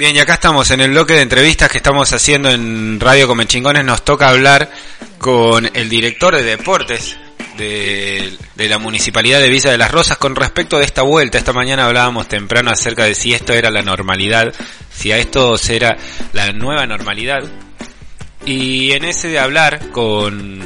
Bien, y acá estamos en el bloque de entrevistas que estamos haciendo en Radio Comechingones. Nos toca hablar con el director de deportes de, la Municipalidad de Villa de las Rosas con respecto de esta vuelta. Esta mañana hablábamos temprano acerca de si esto era la normalidad, si a esto será la nueva normalidad. Y en ese de hablar con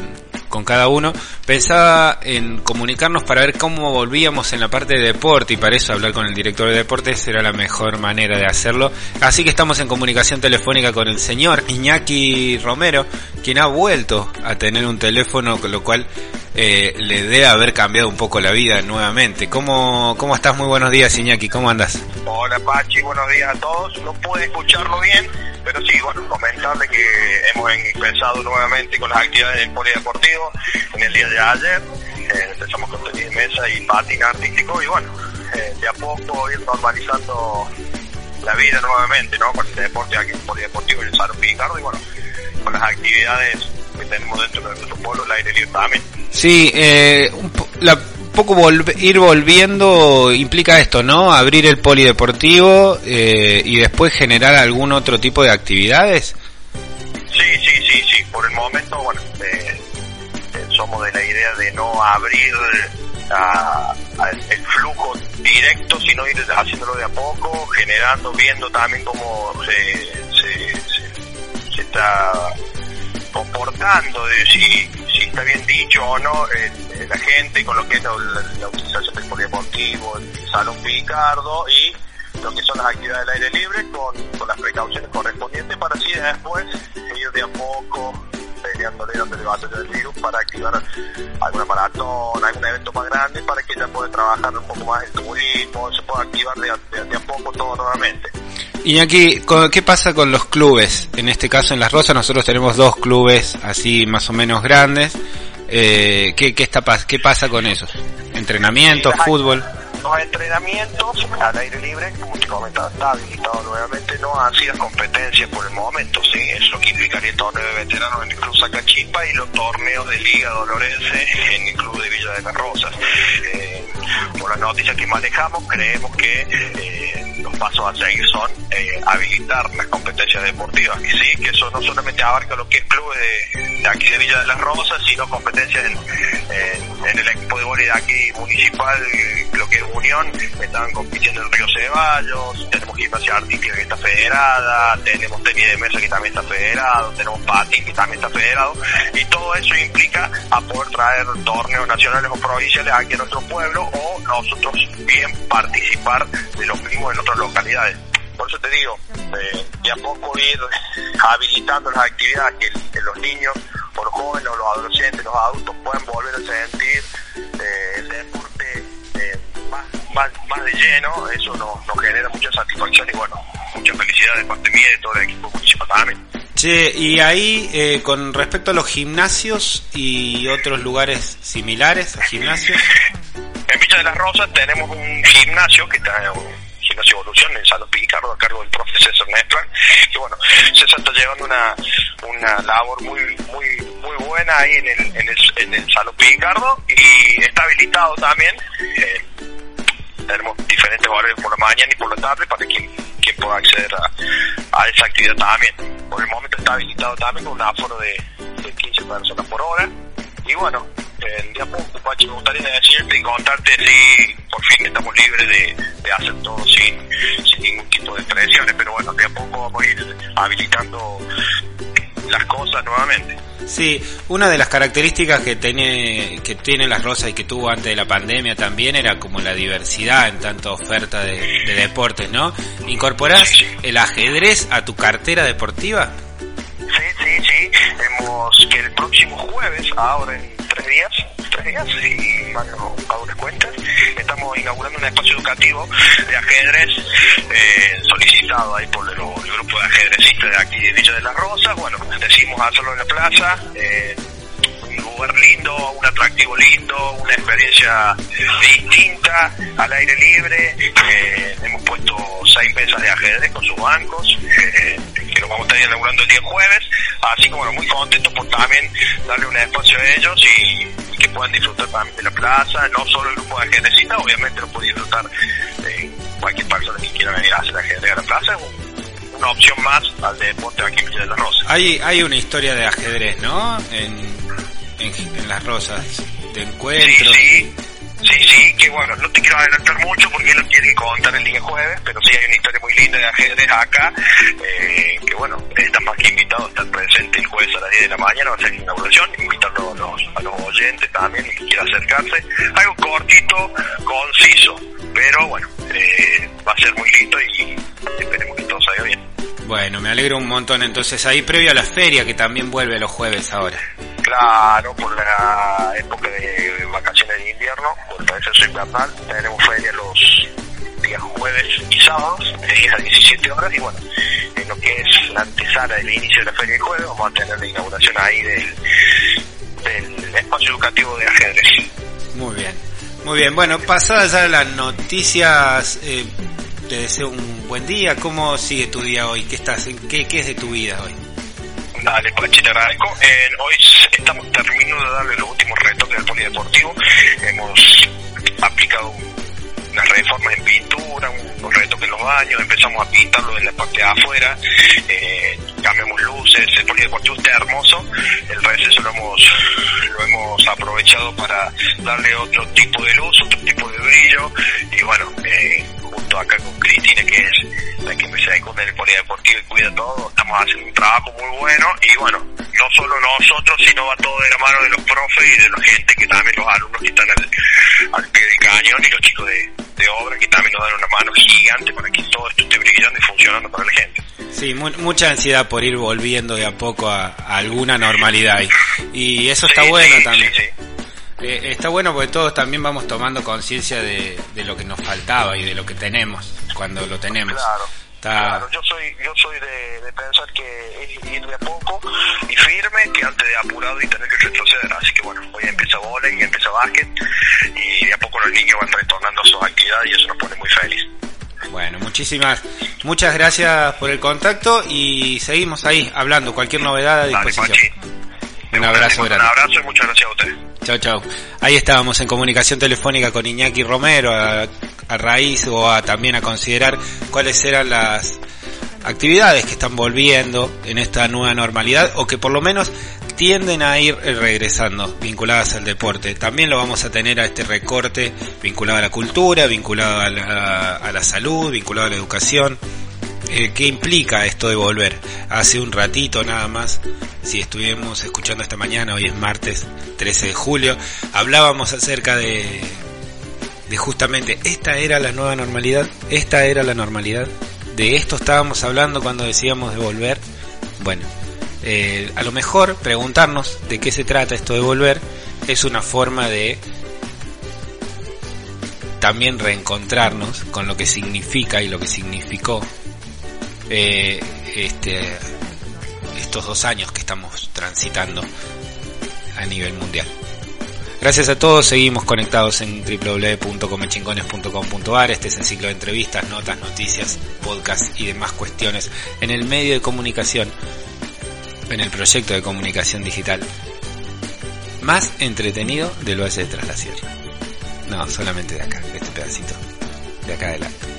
con cada uno, pensaba en comunicarnos para ver cómo volvíamos en la parte de deporte y para eso hablar con el director de deportes era la mejor manera de hacerlo. Así que estamos en comunicación telefónica con el señor Iñaki Romero, quien ha vuelto a tener un teléfono, con lo cual eh, le debe haber cambiado un poco la vida nuevamente. ¿Cómo, ¿Cómo estás? Muy buenos días, Iñaki, ¿cómo andas? Hola, Pachi, buenos días a todos. No pude escucharlo bien, pero sí, bueno, comentarle que hemos empezado nuevamente con las actividades del polideportivo en el día de ayer. Eh, empezamos con tenis de mesa y patín artístico y bueno, eh, de a poco ir normalizando la vida nuevamente, ¿no? Con el deporte aquí el polideportivo en el Salón Picardo y bueno, con las actividades que tenemos dentro de nuestro pueblo, el aire libre también. Sí, eh, la, poco ir volviendo implica esto, ¿no? Abrir el polideportivo eh, y después generar algún otro tipo de actividades. Sí, sí, sí, sí. Por el momento, bueno, eh, eh, somos de la idea de no abrir el flujo directo, sino ir haciéndolo de a poco, generando, viendo también cómo se, se, se está comportando, de si, si está bien dicho o no eh, la gente con lo que es la, utilización del polideportivo, el salón Picardo y lo que son las actividades del aire libre con, con las precauciones correspondientes para así después ir de a poco peleándole dando el del virus para activar alguna maratón, algún evento más grande para que ya pueda trabajar un poco más el turismo, se pueda activar de, de a poco todo nuevamente. Iñaki, ¿qué pasa con los clubes? En este caso en Las Rosas nosotros tenemos dos clubes así más o menos grandes. Eh, ¿qué, qué, está, ¿Qué pasa con esos? ¿Entrenamiento, fútbol? Los entrenamientos al aire libre, como te comentaba, está habilitado nuevamente, no han sido competencias por el momento, sí, es lo que implicaría el torneo de veteranos en el Club Sacachispa y los torneos de Liga Dolorense en el Club de Villa de las Rosas. Eh, por las noticias que manejamos, creemos que eh, los pasos a seguir son eh, habilitar las competencias deportivas. Y sí, que eso no solamente abarca lo que es club de, aquí de Villa de las Rosas, sino competencias en, el equipo de voleibol aquí municipal, lo que es Unión, estaban compitiendo en Río Ceballos, tenemos gimnasia artística que está federada, tenemos tenis de mesa que también está federado, tenemos patín que también está federado, y todo eso implica a poder traer torneos nacionales o provinciales aquí a nuestro pueblo o nosotros bien participar de los mismos en otras localidades. Por eso te digo, eh, de poco ir habilitando las actividades que, los niños, los jóvenes, los adolescentes, los adultos puedan volver a sentir eh, más, más, de lleno, eso nos, nos genera mucha satisfacción y bueno, mucha felicidad de parte mía y de todo el equipo municipal también. Che, y ahí, eh, con respecto a los gimnasios y otros lugares similares a gimnasios. En Villa de las Rosas tenemos un gimnasio que está en Gimnasio Evolución en Salón Picardo a cargo del profesor César Nestran. Y bueno, César está llevando una, una labor muy muy muy buena ahí en el, en el, en el Salón Picardo y está habilitado también. Eh, tenemos diferentes horarios por la mañana y por la tarde para quien, quien pueda acceder a, a esa actividad también. Por el momento está habilitado también con un aforo de, de 15 personas por hora. Y bueno, eh, de a poco, Pachi, me gustaría decirte y contarte si por fin estamos libres de, de hacer todo sin, sin ningún tipo de presiones, pero bueno, de a poco vamos a ir habilitando las cosas nuevamente. Sí, una de las características que tiene, que tiene las rosas y que tuvo antes de la pandemia también era como la diversidad en tanta oferta de, deportes, ¿no? ¿Incorporás el ajedrez a tu cartera deportiva? Sí, sí, sí. Hemos que el próximo jueves, ahora en y hago las cuentas, estamos inaugurando un espacio educativo de ajedrez eh, solicitado ahí por el, grupo de ajedrecistas de aquí de Villa de las Rosas. Bueno, decimos hacerlo en la plaza. Eh, lugar lindo, un atractivo lindo, una experiencia distinta, al aire libre. Eh, hemos puesto seis mesas de ajedrez con sus bancos, eh, que los vamos a estar inaugurando el día jueves. Así que bueno, muy contentos por también darle un espacio a ellos y, puedan disfrutar también de la plaza, no solo el grupo de ajedrecistas, obviamente lo puede disfrutar cualquier persona que quiera venir a hacer ajedrez a la plaza, una opción más al deporte aquí en Villa de las Rosas. Hay, hay una historia de ajedrez, ¿no? En, en, Las Rosas, de encuentros. Sí, sí. sí, que bueno, no te quiero adelantar mucho porque él lo tiene que contar el día jueves, pero sí hay una historia muy linda de ajedrez acá, eh, que bueno, está más que invitado a estar presente el jueves a las 10 de la mañana, va a ser la inauguración, invitarlo a los, a los oyentes también, que quiera acercarse. Algo cortito, conciso, pero bueno, eh, va a ser muy lindo y esperemos que todo salga bien. Bueno, me alegro un montón. Entonces ahí previo a la feria que también vuelve los jueves ahora. Claro, por la época de vacaciones invierno, por el receso invernal, tenemos feria los días jueves y sábados, de a 17 horas, y bueno, en lo que es la antesala del inicio de la feria de jueves, vamos a tener la inauguración ahí del, del espacio educativo de ajedrez. Muy bien. Muy bien, bueno, pasadas ya las noticias, eh, te deseo un buen día. ¿Cómo sigue tu día hoy? ¿Qué estás? ¿Qué, qué es de tu vida hoy? Dale, Pachi, te agradezco. hoy estamos terminando de darle los últimos retoques al polideportivo. Hemos aplicado unas reformas en pintura, unos retoques en los baños, empezamos a pintarlo en la parte de afuera, eh, cambiamos luces, el polideportivo está hermoso, el receso lo hemos, lo hemos aprovechado para darle otro tipo de luz, otro tipo de brillo, y bueno, eh, junto acá con Cristina, que es la que me se con el polideportivo y cuida todo, estamos haciendo un trabajo muy bueno, y bueno, no solo nosotros, sino va todo de la mano de los profes y de la gente, que también los alumnos que están al, al pie del cañón y los chicos de, de obra que también nos dan una mano gigante para que todo esto esté brillando y funcionando para la gente. Sí, mucha ansiedad por ir volviendo de a poco a, alguna normalidad y, eso está bueno también. Eh, está bueno porque todos también vamos tomando conciencia de, de, lo que nos faltaba y de lo que tenemos cuando lo tenemos. Claro. Claro, yo soy, yo soy de, pensar que es ir de a poco y firme que antes de apurado y tener que retroceder. Así que bueno, hoy empieza volei, empieza básquet y de a poco los niños van retornando a sus actividades y eso nos pone muy feliz. Bueno, muchísimas, muchas gracias por el contacto y seguimos ahí hablando. Cualquier novedad a disposición. un abrazo grande. Un abrazo y muchas gracias a ustedes. Chao, chao. Ahí estábamos en comunicación telefónica con Iñaki Romero, a, raíz o a, también a considerar cuáles eran las actividades que están volviendo en esta nueva normalidad o que por lo menos tienden a ir regresando vinculadas al deporte. También lo vamos a tener a este recorte vinculado a la cultura, vinculado a la, a la salud, vinculado a la educación. Eh, ¿Qué implica esto de volver? Hace un ratito nada más, si estuvimos escuchando esta mañana, hoy es martes 13 de julio, hablábamos acerca de, de justamente esta era la nueva normalidad, esta era la normalidad, de esto estábamos hablando cuando decíamos de volver. Bueno, eh, a lo mejor preguntarnos de qué se trata esto de volver es una forma de también reencontrarnos con lo que significa y lo que significó eh, este, estos dos años que estamos transitando a nivel mundial. Gracias a todos, seguimos conectados en www.comechingones.com.ar. Este es el ciclo de entrevistas, notas, noticias, podcasts y demás cuestiones en el medio de comunicación, en el proyecto de comunicación digital más entretenido del Valle de Tras la Sierra. No, solamente de acá, de este pedacito, de acá adelante.